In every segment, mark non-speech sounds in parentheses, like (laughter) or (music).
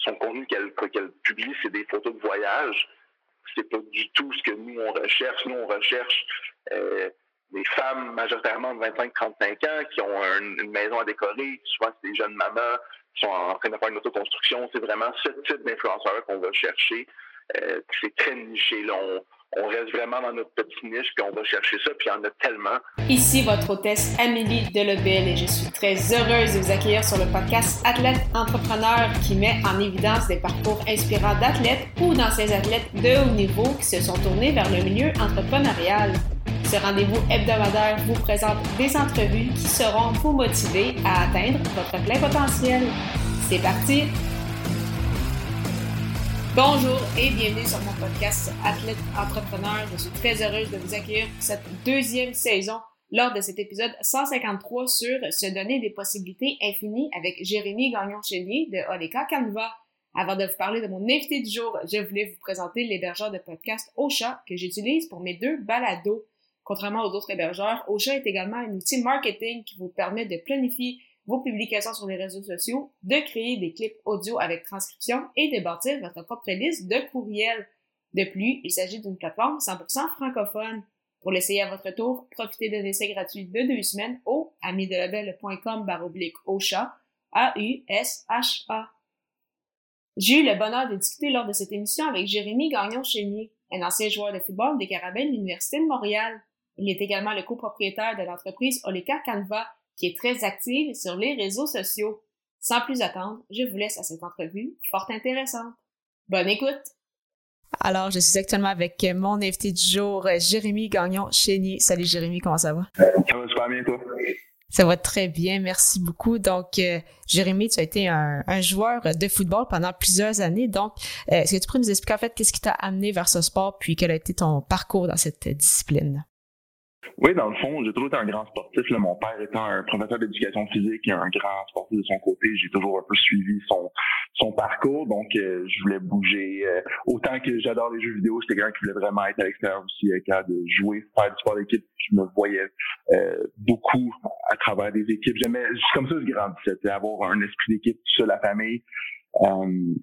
son contenu qu'elle publie, c'est des photos de voyage. C'est pas du tout ce que nous, on recherche. Nous, on recherche euh, des femmes majoritairement de 25-35 ans qui ont une maison à décorer. Souvent, c'est des jeunes mamans qui sont en train de faire une autoconstruction. C'est vraiment ce type d'influenceur qu'on va chercher. Euh, c'est très niché. On reste vraiment dans notre petite niche, puis on va chercher ça, puis il y en a tellement. Ici votre hôtesse Amélie Delobel et je suis très heureuse de vous accueillir sur le podcast Athlète Entrepreneur qui met en évidence des parcours inspirants d'athlètes ou d'anciens athlètes de haut niveau qui se sont tournés vers le milieu entrepreneurial. Ce rendez-vous hebdomadaire vous présente des entrevues qui seront vous motiver à atteindre votre plein potentiel. C'est parti! Bonjour et bienvenue sur mon podcast Athlète Entrepreneur. Je suis très heureuse de vous accueillir pour cette deuxième saison lors de cet épisode 153 sur se donner des possibilités infinies avec Jérémy Gagnon-Chénier de Oleka Canva. Avant de vous parler de mon invité du jour, je voulais vous présenter l'hébergeur de podcast Ocha que j'utilise pour mes deux balados. Contrairement aux autres hébergeurs, Ocha est également un outil marketing qui vous permet de planifier vos publications sur les réseaux sociaux, de créer des clips audio avec transcription et de bâtir votre propre liste de courriels. De plus, il s'agit d'une plateforme 100% francophone. Pour l'essayer à votre tour, profitez d'un essai gratuit de deux semaines au amidelabel.com baroblique chat A-U-S-H-A. J'ai eu le bonheur de discuter lors de cette émission avec Jérémy Gagnon-Chénier, un ancien joueur de football des Carabins de l'Université de Montréal. Il est également le copropriétaire de l'entreprise Oleka Canva, qui est très active sur les réseaux sociaux. Sans plus attendre, je vous laisse à cette entrevue fort intéressante. Bonne écoute! Alors, je suis actuellement avec mon invité du jour, Jérémy Gagnon-Chénier. Salut Jérémy, comment ça va? Ça va super bien, toi? Ça va très bien, merci beaucoup. Donc, euh, Jérémy, tu as été un, joueur de football pendant plusieurs années. Donc, euh, est-ce que tu pourrais nous expliquer en fait qu'est-ce qui t'a amené vers ce sport, puis quel a été ton parcours dans cette discipline? Oui, dans le fond, j'ai toujours été un grand sportif. Là. Mon père étant un professeur d'éducation physique et un grand sportif de son côté, j'ai toujours un peu suivi son son parcours. Donc, euh, je voulais bouger. Euh, autant que j'adore les jeux vidéo, j'étais quelqu'un qui voulait vraiment être à l'extérieur aussi, être capable de jouer, faire du sport d'équipe. Je me voyais euh, beaucoup à travers des équipes. J'aimais, comme ça, je grandissais, avoir un esprit d'équipe, sur la famille.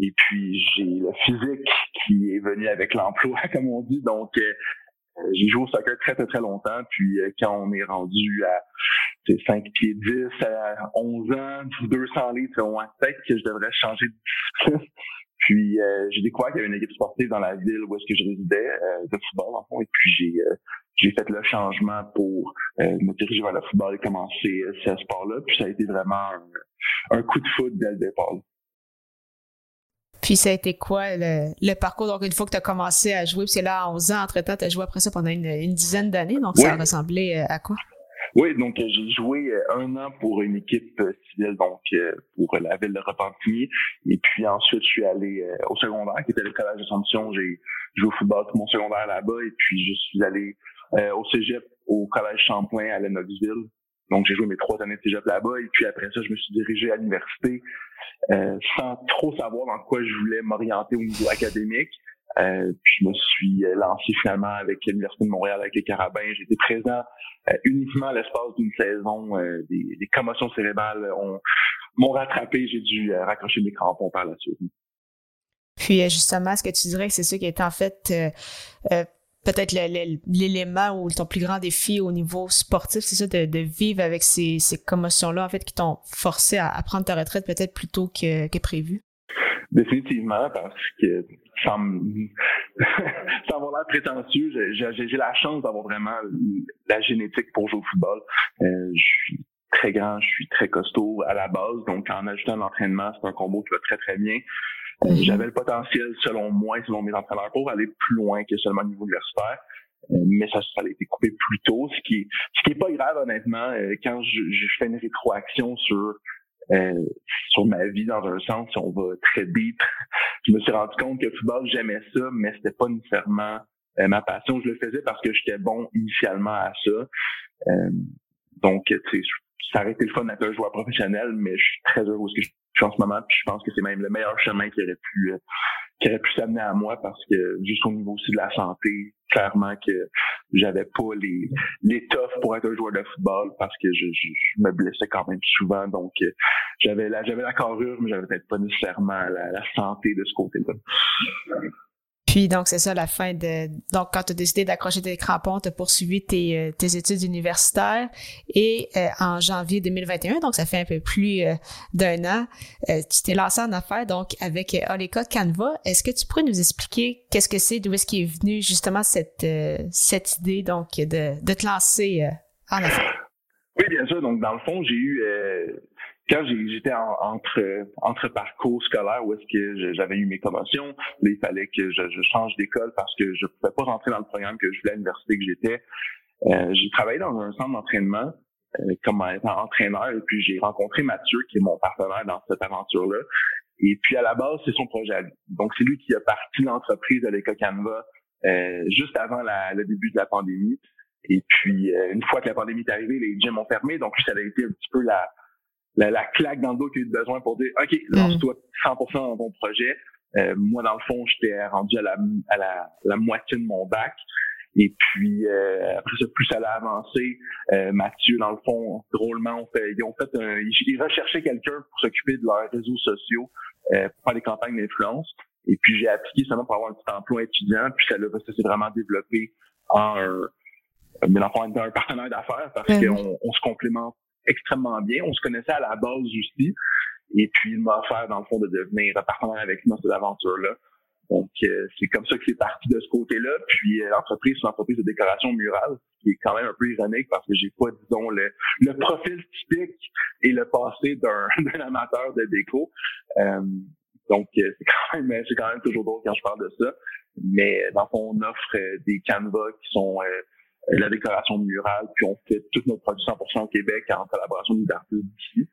et puis, j'ai le physique qui est venu avec l'emploi, (laughs) comme on dit. Donc, euh, j'ai joué au soccer très, très, très longtemps. Puis euh, quand on est rendu à 5 pieds 10, à 11 ans, 200 litres, on a peut-être que je devrais changer de discipline. (laughs) Puis euh, j'ai découvert qu'il y avait une équipe sportive dans la ville où est-ce que je résidais, de football en fond, et puis j'ai j'ai fait le changement pour me diriger vers le football et commencer ce sport-là. Puis ça a été vraiment un, coup de foot dès le départ. Puis ça a été quoi le, parcours? Donc, une fois que tu as commencé à jouer, puis là, à 11 ans, entre-temps, tu as joué après ça pendant une, dizaine d'années, donc ça ressemblait euh, à quoi? Oui, donc euh, j'ai joué euh, un an pour une équipe civile, donc pour la ville de Repentigny. Et puis ensuite, je suis allé au secondaire, qui était le collège d'Assomption. J'ai joué au football tout mon secondaire là-bas. Et puis je suis allé au cégep, au collège Champlain à Lennoxville. Donc, j'ai joué mes trois années de cégep là-bas. Et puis après ça, je me suis dirigé à l'université euh, sans trop savoir dans quoi je voulais m'orienter au niveau académique. Euh, puis je me suis lancé finalement avec l'Université de Montréal, avec les Carabins. J'étais présent euh, uniquement à l'espace d'une saison. Des, commotions cérébrales m'ont rattrapé. J'ai dû raccrocher mes crampons par la suite. Puis justement, est-ce que tu dirais c'est ça qui est en fait peut-être l'élément ou ton plus grand défi au niveau sportif, c'est ça, de, vivre avec ces, commotions-là, en fait, qui t'ont forcé à, prendre ta retraite peut-être plus tôt que, prévu? Définitivement, parce que sans, (laughs) sans l'air prétentieux, j'ai la chance d'avoir vraiment la génétique pour jouer au football. Euh, je suis très grand, je suis très costaud à la base, donc en ajoutant l'entraînement, c'est un combo qui va très très bien. Mhm. J'avais le potentiel, selon moi selon mes entraîneurs, pour aller plus loin que seulement au niveau universitaire. Euh, mais ça, ça a été coupé plus tôt, ce qui, ce qui est pas grave honnêtement. Euh, quand je, je fais une rétroaction sur euh, sur ma vie dans un sens, si on va très deep, (laughs) je me suis rendu compte que le football j'aimais ça, mais c'était pas nécessairement ma passion. Je le faisais parce que j'étais bon initialement à ça. donc, ça aurait été le fun d'être un joueur professionnel, mais je suis très heureux que je suis en ce moment, puis je pense que c'est même le meilleur chemin qui aurait pu qui aurait pu s'amener à moi parce que juste au niveau aussi de la santé, clairement que j'avais pas les l'étoffe pour être un joueur de football parce que je, je, me blessais quand même souvent. Donc j'avais la j'avais la carrure, mais j'avais peut-être pas nécessairement la, la santé de ce côté-là. Puis donc c'est ça la fin de donc quand tu as décidé d'accrocher tes crampons, tu as poursuivi tes, euh, tes études universitaires et euh, en janvier 2021, donc ça fait un peu plus euh, d'un an, tu t'es lancé en affaires donc avec Oleka Canva. Est-ce que tu pourrais nous expliquer qu'est-ce que c'est, d'où est-ce qui est venu justement cette cette idée donc de, de te lancer en affaires? Oui, bien sûr. Donc, dans le fond, j'ai eu quand j'étais entre entre parcours scolaires où est-ce que j'avais eu mes commotions, il fallait que je, change d'école parce que je pouvais pas rentrer dans le programme que je voulais à l'université que j'étais. Euh, j'ai travaillé dans un centre d'entraînement euh, comme étant entraîneur et puis j'ai rencontré Mathieu qui est mon partenaire dans cette aventure-là. Et puis à la base, c'est son projet Donc c'est lui qui a parti l'entreprise de l'école Canva euh, juste avant le début de la pandémie. Et puis une fois que la pandémie est arrivée, les gyms ont fermé, donc ça a été un petit peu la la, claque dans le dos qu'il a eu besoin pour dire OK, lance-toi 100% dans ton projet. Euh, moi, dans le fond, j'étais rendu à la, à la, la, moitié de mon bac. Et puis euh, après ça, plus ça a avancé, euh, Mathieu, dans le fond, drôlement, on fait, ils ont fait un, ils, recherchaient quelqu'un pour s'occuper de leurs réseaux sociaux euh, pour faire des campagnes d'influence. Et puis j'ai appliqué seulement pour avoir un petit emploi étudiant. Puis ça, ça s'est vraiment développé en un, mais un partenaire d'affaires parce qu'on on se complémente extrêmement bien. On se connaissait à la base aussi. Et puis, il m'a offert, dans le fond, de devenir partenaire avec dans cette aventure-là. Donc, euh, c'est comme ça que c'est parti de ce côté-là. Puis, euh, l'entreprise, c'est une entreprise de décoration murale, qui est quand même un peu ironique parce que j'ai pas, disons, le, le profil typique et le passé d'un, (laughs) amateur de déco. Euh, donc, c'est quand même, c'est quand même toujours drôle quand je parle de ça. Mais dans le fond, on offre des canevas qui sont euh, la décoration murale, puis on fait tout notre produit 100% au Québec en collaboration avec d'ici.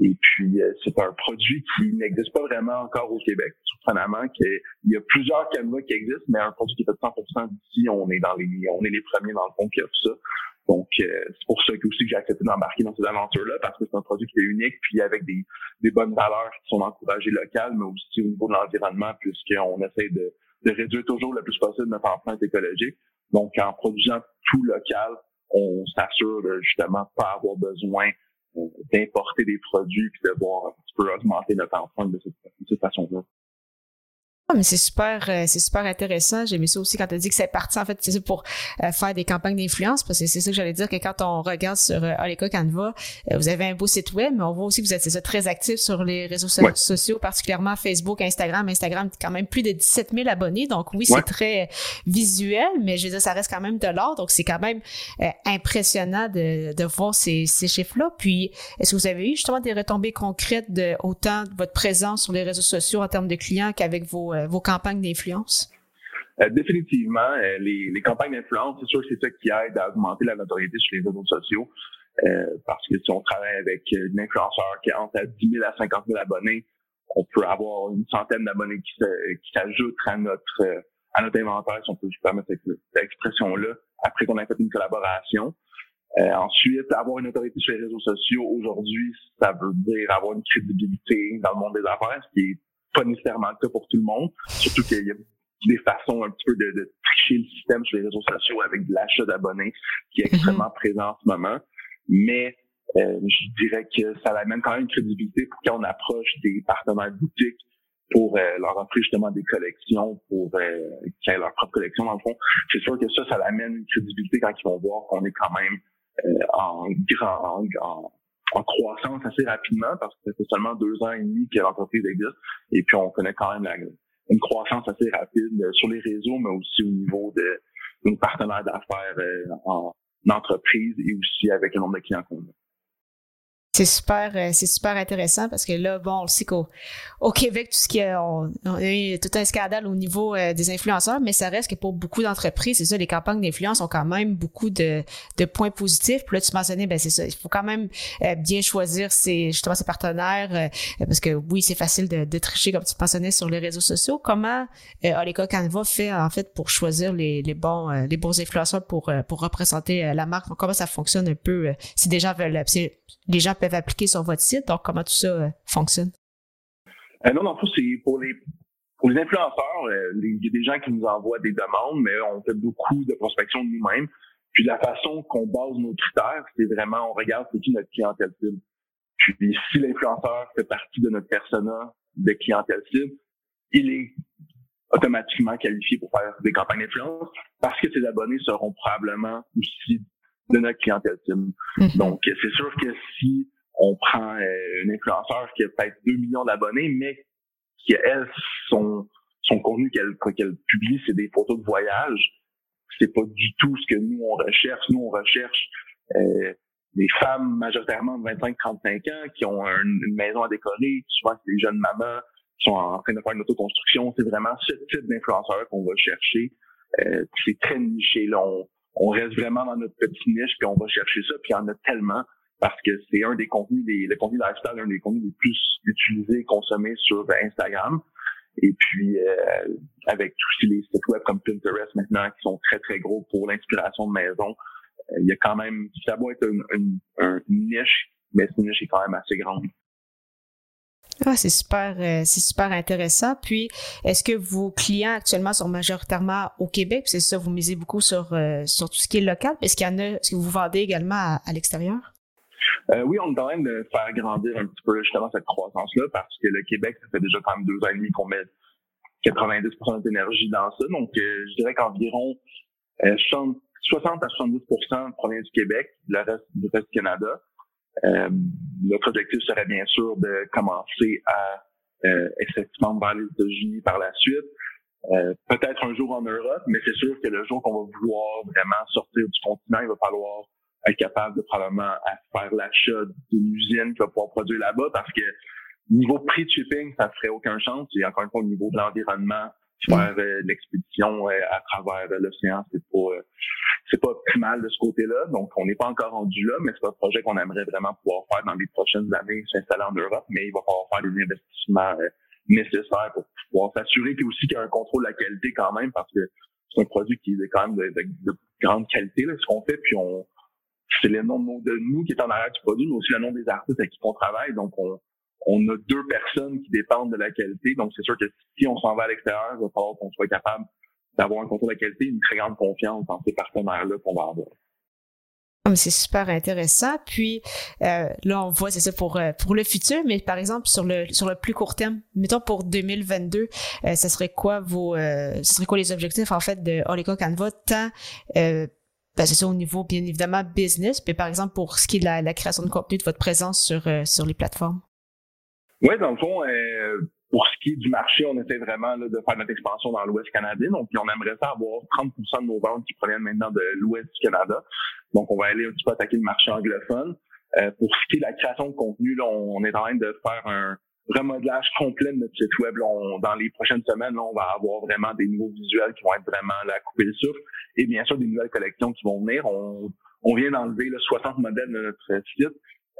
Et puis, euh, c'est un produit qui n'existe pas vraiment encore au Québec. Surprenamment, qu'il y a plusieurs canevas qui existent, mais un produit qui est fait 100% d'ici, on est dans les, on est les premiers dans le fond qui offrent ça. Donc, euh, c'est pour ça que aussi j'ai accepté d'embarquer dans cette aventure-là, parce que c'est un produit qui est unique, puis avec des, des bonnes valeurs qui sont encouragées locales, mais aussi au niveau de l'environnement, puisqu'on essaie de, de réduire toujours le plus possible notre empreinte écologique. Donc, en produisant tout local, on s'assure de justement pas avoir besoin euh, d'importer des produits puis de voir un petit peu augmenter notre empreinte de cette façon-là. Ah, mais c'est super, euh, c'est super intéressant. J'ai aimé ça aussi quand tu as dit que c'est parti, en fait, c'est pour euh, faire des campagnes d'influence, parce que c'est ça que j'allais dire que quand on regarde sur euh, Canva, euh, vous avez un beau site web, mais on voit aussi que vous êtes ça, très actif sur les réseaux sociaux, particulièrement Facebook, Instagram. Instagram, quand même plus de 17 000 abonnés. Donc oui, c'est très visuel, mais je veux dire, ça reste quand même de l'art. Donc c'est quand même impressionnant de, de voir ces, ces chiffres-là. Puis, est-ce que vous avez eu justement des retombées concrètes de autant de votre présence sur les réseaux sociaux en termes de clients qu'avec vos euh, vos, campagnes d'influence? Euh, définitivement, euh, les, campagnes d'influence, c'est sûr que c'est ça qui aide à augmenter la notoriété sur les réseaux sociaux. parce que si on travaille avec un influenceur qui a entre 10 000 à 50 000 abonnés, on peut avoir une centaine d'abonnés qui, qui s'ajoutent à notre à notre inventaire, si on peut se permettre cette, expression-là, après qu'on ait fait une collaboration. ensuite, avoir une autorité sur les réseaux sociaux, aujourd'hui, ça veut dire avoir une crédibilité dans le monde des affaires, ce qui est pas nécessairement le cas pour tout le monde. Surtout qu'il y a des façons un petit peu de, de, tricher le système sur les réseaux sociaux avec de l'achat d'abonnés qui est extrêmement mhm. présent en ce moment. Mais euh, je dirais que ça amène quand même une crédibilité pour quand on approche des partenaires boutiques pour euh, leur offrir justement des collections, pour euh, qu'ils aient leur propre collection dans le fond. C'est sûr que ça, ça amène une crédibilité quand ils vont voir qu'on est quand même euh, en grand, en, en croissance assez rapidement parce que c'est seulement deux ans et demi que l'entreprise existe et puis on connaît quand même une croissance assez rapide sur les réseaux, mais aussi au niveau de, nos partenaires d'affaires euh, en, entreprise et aussi avec le nombre de clients qu'on a. C'est super, euh, c'est super intéressant parce que là, bon, on le sait qu'au au Québec, tout ce qui a, on, a eu tout un scandale au niveau euh, des influenceurs, mais ça reste que pour beaucoup d'entreprises, c'est ça, les campagnes d'influence ont quand même beaucoup de, de points positifs. Puis là, tu mentionnais, ben c'est ça, il faut quand même euh, bien choisir ses justement ses partenaires parce que oui, c'est facile de, de, tricher comme tu mentionnais sur les réseaux sociaux. Comment Oleka Canva fait en fait pour choisir les, les bons les bons influenceurs pour pour représenter la marque? Comment ça fonctionne un peu si des gens veulent, les gens peuvent appliquer sur votre site. Donc, comment tout ça euh, fonctionne? Euh, non, non, c'est pour les pour les influenceurs, il y a des gens qui nous envoient des demandes, mais on fait beaucoup de prospection de nous-mêmes. Puis la façon qu'on base nos critères, c'est vraiment, on regarde c'est qui notre clientèle cible. Puis si l'influenceur fait partie de notre persona de clientèle cible, il est automatiquement qualifié pour faire des campagnes d'influence parce que ses abonnés seront probablement aussi de notre clientèle cible. Mm-hmm. Donc, c'est sûr que si on prend euh, une influenceur qui a peut-être 2 millions d'abonnés, mais qui, elle, son, son contenu qu'elle qu'elle publie, c'est des photos de voyage, c'est pas du tout ce que nous, on recherche. Nous, on recherche euh, des femmes majoritairement de 25-35 ans qui ont une maison à décorer, souvent c'est des jeunes mamans qui sont en train de faire une autoconstruction. C'est vraiment ce type d'influenceur qu'on va chercher. Euh, c'est très niché. Là. On, on, reste vraiment dans notre petite niche, puis on va chercher ça, puis il y en a tellement parce que c'est un des contenus, des, le contenu lifestyle, un des contenus les plus utilisés, consommés sur Instagram. Et puis, euh, avec tous les sites web comme Pinterest maintenant, qui sont très, très gros pour l'inspiration de maison, euh, il y a quand même, ça doit être une, niche, mais cette niche est quand même assez grande. Ah, c'est super, euh, c'est super intéressant. Puis, est-ce que vos clients actuellement sont majoritairement au Québec? C'est ça, vous misez beaucoup sur, sur tout ce qui est local. Est-ce qu'il y en a, est-ce que vous vendez également à, l'extérieur? Oui, on est de faire grandir un petit peu justement cette croissance-là parce que le Québec, ça fait déjà quand même deux ans et demi qu'on met 90% d'énergie dans ça. Donc, je dirais qu'environ 60 à 70% provient du Québec, le reste du reste du Canada. Euh, notre objectif serait bien sûr de commencer à euh, effectivement vers les États-Unis par la suite. Euh, peut-être un jour en Europe, mais c'est sûr que le jour qu'on va vouloir vraiment sortir du continent, il va falloir être capable de probablement faire l'achat d'une usine qui va pouvoir produire là-bas parce que niveau prix de shipping, ça ne ferait aucun chance. Et encore une fois, au niveau de l'environnement, faire euh, l'expédition euh, à travers euh, l'océan, c'est pas c'est pas optimal de ce côté-là. Donc, on n'est pas encore rendu là, mais c'est un projet qu'on aimerait vraiment pouvoir faire dans les prochaines années, s'installer en Europe, mais il va falloir faire des investissements nécessaires pour pouvoir s'assurer puis aussi qu'il y a un contrôle de la qualité quand même, parce que c'est un produit qui est quand même de, grande qualité, là, ce qu'on fait, puis on c'est le nom de nous qui est en arrière du produit, mais aussi le nom des artistes avec qui on travaille. Donc, on, on a deux personnes qui dépendent de la qualité. Donc, c'est sûr que si on s'en va à l'extérieur, il va falloir qu'on soit capable d'avoir un contrôle de la qualité, une très grande confiance dans ces partenaires-là qu'on va avoir. Ah, c'est super intéressant. Puis euh, là, on voit, c'est ça pour euh, pour le futur, mais par exemple sur le sur le plus court terme, mettons pour 2022, euh, ce serait quoi vos, ce serait quoi les objectifs en fait de Olica Canva, tant ben, c'est ça au niveau bien évidemment business, mais par exemple pour ce qui est de la création de contenu, de votre présence sur sur les plateformes. Oui, dans le fond, euh, pour ce qui est du marché, on essaie vraiment de faire notre expansion dans l'Ouest canadien. Donc, on aimerait ça avoir 30% de nos ventes qui proviennent maintenant de l'Ouest du Canada. Donc, on va aller un petit peu attaquer le marché anglophone. Euh, pour ce qui est de la création de contenu, là, on, est en train de faire un remodelage complet de notre site web. dans les prochaines semaines, là, on va avoir vraiment des nouveaux visuels qui vont être vraiment la couper le souffle. Et bien sûr, des nouvelles collections qui vont venir. On, on vient d'enlever 60 modèles de notre site.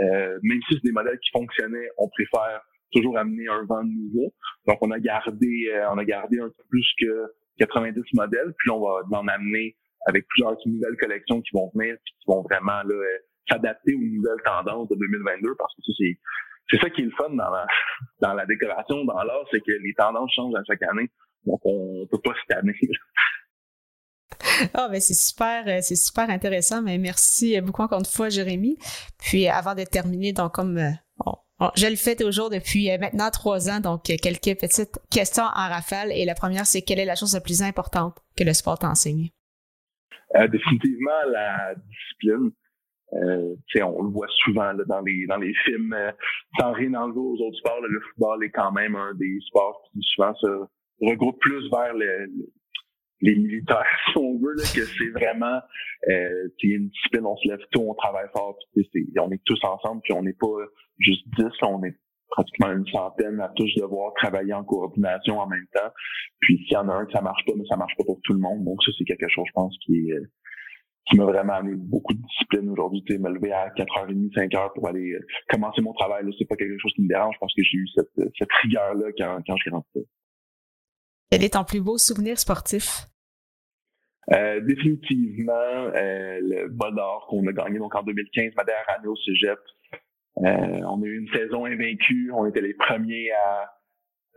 Euh, même si c'est des modèles qui fonctionnaient, on préfère toujours amener un vent nouveau. Donc, on a gardé, euh, on a gardé un peu plus que 90 modèles, puis on va en amener avec plusieurs nouvelles collections qui vont venir, puis qui vont vraiment là, euh, s'adapter aux nouvelles tendances de 2022, parce que ça, c'est c'est ça qui est le fun dans la, dans la décoration, dans l'art, c'est que les tendances changent à chaque année. Donc, on peut pas se tanner. (laughs) Ah, oh, ben c'est super, euh, c'est super intéressant. Mais merci beaucoup encore une fois, Jérémy. Puis avant de terminer, donc comme je le fais toujours depuis euh, maintenant trois ans, donc quelques petites questions en rafale. Et la première, c'est quelle est la chose la plus importante que le sport t'enseigne? Euh, définitivement la discipline. Euh, on le voit souvent là, dans les dans les films, euh, sans rien enlever aux autres sports, le football est quand même un des sports qui souvent se regroupe plus vers le, les militaires, (laughs) si on veut, là, que c'est vraiment euh, une discipline, on se lève tôt, on travaille fort, on est tous ensemble, puis on n'est pas juste dix, on est pratiquement une centaine à tous devoir travailler en coordination en même temps. Puis s'il y en a un que ça marche pas, mais ça marche pas pour tout le monde. Donc ça, c'est quelque chose, je pense, qui est euh, qui m'a vraiment amené beaucoup de discipline aujourd'hui. Tu sais, me lever à 4h30, 5h pour aller euh, commencer mon travail, là, c'est pas quelque chose qui me dérange. Je pense que j'ai eu cette, cette rigueur-là quand, quand je suis rentré. Quel est ton plus beau souvenir sportif? Euh, définitivement, euh, le bol d'or qu'on a gagné donc en 2015, ma dernière année au Cégep. Euh, on a eu une saison invaincue. On était les premiers à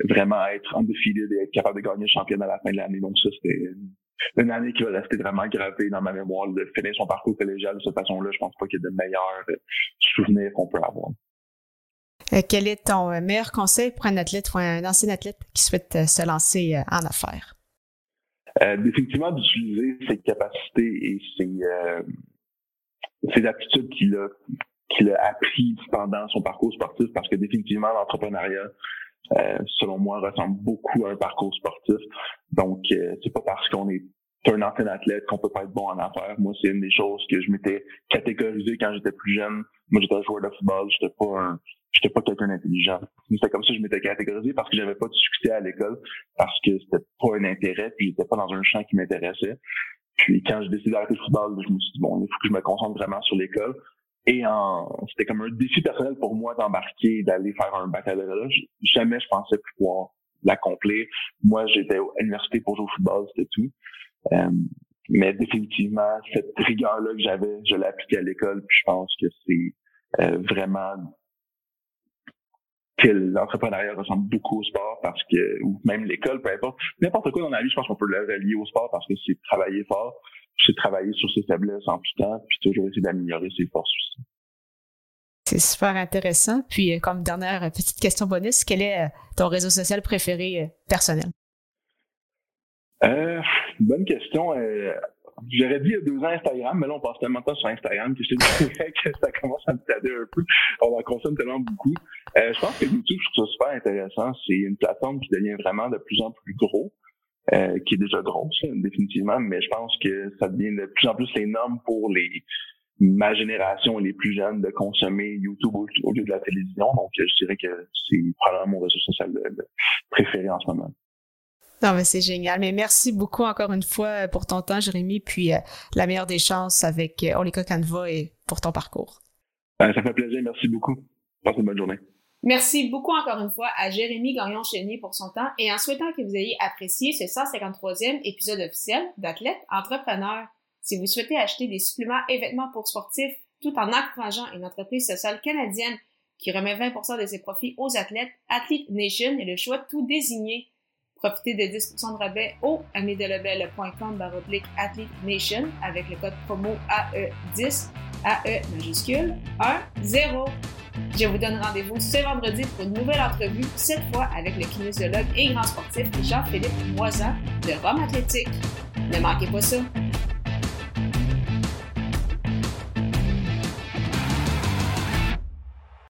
vraiment être undefeated et être capable de gagner le championnat à la fin de l'année. Donc ça, c'était une année qui va rester vraiment gravée dans ma mémoire. De finir son parcours collégial de cette façon-là, je pense pas qu'il y ait de meilleurs souvenirs qu'on peut avoir. quel est ton meilleur conseil pour un athlète ou un ancien athlète qui souhaite se lancer en affaires? Euh, définitivement d'utiliser ses capacités et ses, euh, ses aptitudes qu'il a qu'il a appris pendant son parcours sportif parce que définitivement l'entrepreneuriat euh, selon moi ressemble beaucoup à un parcours sportif donc euh, c'est pas parce qu'on est un ancien athlète qu'on peut pas être bon en affaires moi c'est une des choses que je m'étais catégorisé quand j'étais plus jeune moi j'étais un joueur de football j'étais pas un j'étais pas quelqu'un d'intelligent. C'était comme ça que je m'étais catégorisé parce que j'avais pas de succès à l'école, parce que c'était pas un intérêt, puis j'étais pas dans un champ qui m'intéressait. Puis quand j'ai décidé d'arrêter le football, je me suis dit bon, il faut que je me concentre vraiment sur l'école. Et c'était comme un défi personnel pour moi d'embarquer, d'aller faire un baccalauréat. Jamais je pensais pouvoir l'accomplir. Moi, j'étais à l'université pour jouer au football, c'était tout. Euh, mais définitivement, cette rigueur-là que j'avais, je l'ai appliquée à l'école. Puis je pense que c'est euh, vraiment que l'entrepreneuriat ressemble beaucoup au sport parce que, ou même l'école, peu importe, n'importe quoi dans la vie, je pense qu'on peut le relier au sport parce que c'est travailler fort, c'est travailler sur ses faiblesses en tout temps, puis toujours essayer d'améliorer ses forces aussi. C'est super intéressant. Puis, euh, comme dernière petite question bonus, quel est euh, ton réseau social préféré euh, personnel? Euh, bonne question. J'aurais dit il y a deux ans Instagram, mais là, on passe tellement de temps sur Instagram que je dirais (laughs) que ça commence à me tader un peu. On en consomme tellement beaucoup. Euh, je pense que YouTube, je trouve ça super intéressant. C'est une plateforme qui devient vraiment de plus en plus gros, euh, qui est déjà grosse, définitivement, mais je pense que ça devient de plus en plus les normes pour les ma génération et les plus jeunes de consommer YouTube au, lieu de la télévision. Donc, je dirais que c'est probablement mon réseau social préféré en ce moment. Non, mais c'est génial. Mais merci beaucoup encore une fois pour ton temps, Jérémy, puis euh, la meilleure des chances avec euh, Olika Canva et pour ton parcours. Ben, ça fait plaisir. Merci beaucoup. Passe une bonne journée. Merci beaucoup encore une fois à Jérémy Gagnon-Chénier pour son temps et en souhaitant que vous ayez apprécié ce 153e épisode officiel d'Athlète Entrepreneur. Si vous souhaitez acheter des suppléments et vêtements pour sportifs tout en encourageant une entreprise sociale canadienne qui remet 20% de ses profits aux athlètes, Athlete Nation est le choix tout désigné. Profitez de 10% de rabais au amidelebel.com baroblique Nation avec le code promo AE10, AE majuscule 1, 0. Je vous donne rendez-vous ce vendredi pour une nouvelle entrevue, cette fois avec le kinésiologue et grand sportif Jean-Philippe Moisan de Rome Athlétique. Ne manquez pas ça!